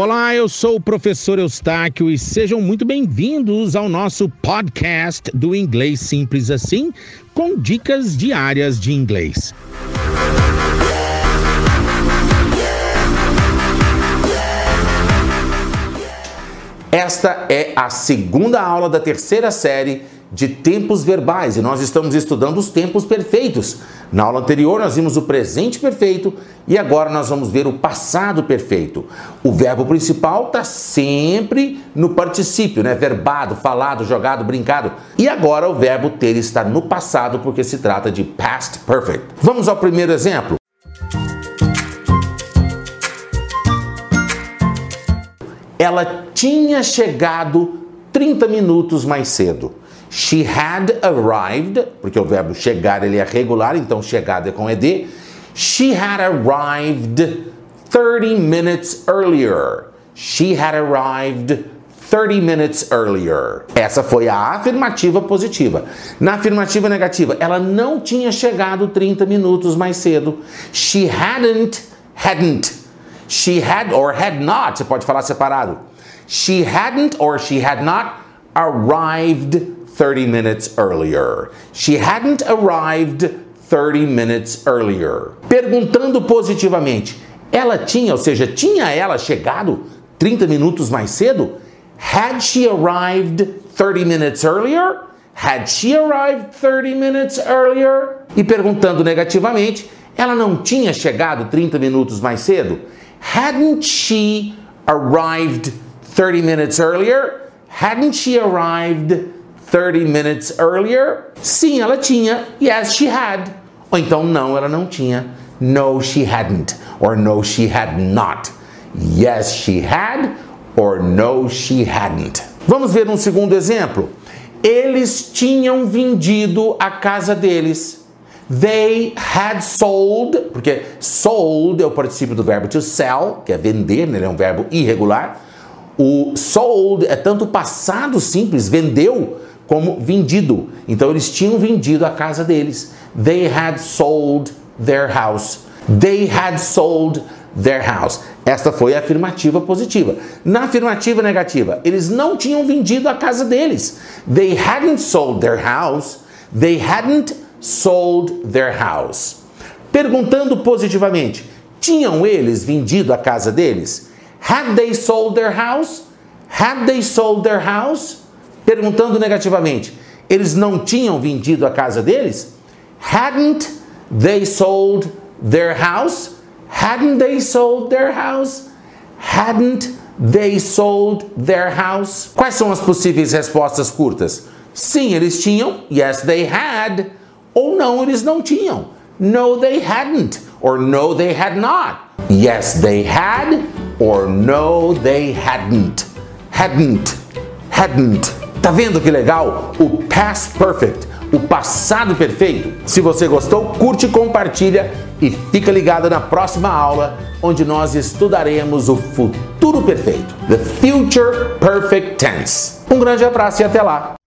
Olá, eu sou o professor Eustáquio e sejam muito bem-vindos ao nosso podcast do Inglês Simples Assim, com dicas diárias de inglês. Esta é a segunda aula da terceira série de tempos verbais e nós estamos estudando os tempos perfeitos. Na aula anterior nós vimos o presente perfeito e agora nós vamos ver o passado perfeito. O verbo principal está sempre no particípio, né? Verbado, falado, jogado, brincado. E agora o verbo ter está no passado porque se trata de past perfect. Vamos ao primeiro exemplo. Ela tinha chegado 30 minutos mais cedo. She had arrived, porque o verbo chegar ele é regular, então chegada é com ed. She had arrived 30 minutes earlier. She had arrived 30 minutes earlier. Essa foi a afirmativa positiva. Na afirmativa negativa, ela não tinha chegado 30 minutos mais cedo. She hadn't, hadn't. She had or had not, você pode falar separado. She hadn't or she had not arrived 30 minutes earlier. She hadn't arrived 30 minutes earlier. Perguntando positivamente, ela tinha, ou seja, tinha ela chegado 30 minutos mais cedo? Had she arrived 30 minutes earlier? Had she arrived 30 minutes earlier? E perguntando negativamente, ela não tinha chegado 30 minutos mais cedo? Hadn't she arrived 30 minutes earlier? Hadn't she arrived 30 minutes earlier? Sim, ela tinha. Yes, she had. Ou então, não, ela não tinha. No, she hadn't. Or no, she had not. Yes, she had. Or no, she hadn't. Vamos ver um segundo exemplo. Eles tinham vendido a casa deles. They had sold, porque sold é o participio do verbo to sell, que é vender, né? ele é um verbo irregular. O sold é tanto passado simples, vendeu, como vendido. Então eles tinham vendido a casa deles. They had sold their house. They had sold their house. Esta foi a afirmativa positiva. Na afirmativa negativa, eles não tinham vendido a casa deles. They hadn't sold their house. They hadn't sold their house. Perguntando positivamente, tinham eles vendido a casa deles? Had they sold their house? Had they sold their house? perguntando negativamente, eles não tinham vendido a casa deles? Hadn't they sold their house? Hadn't they sold their house? Hadn't they sold their house? Quais são as possíveis respostas curtas? Sim, eles tinham. Yes, they had. Ou não, eles não tinham. No, they hadn't. Or no, they had not. Yes, they had. Or no, they hadn't. Hadn't. Hadn't. Tá vendo que legal? O past perfect, o passado perfeito. Se você gostou, curte, compartilha e fica ligado na próxima aula, onde nós estudaremos o futuro perfeito, the future perfect tense. Um grande abraço e até lá.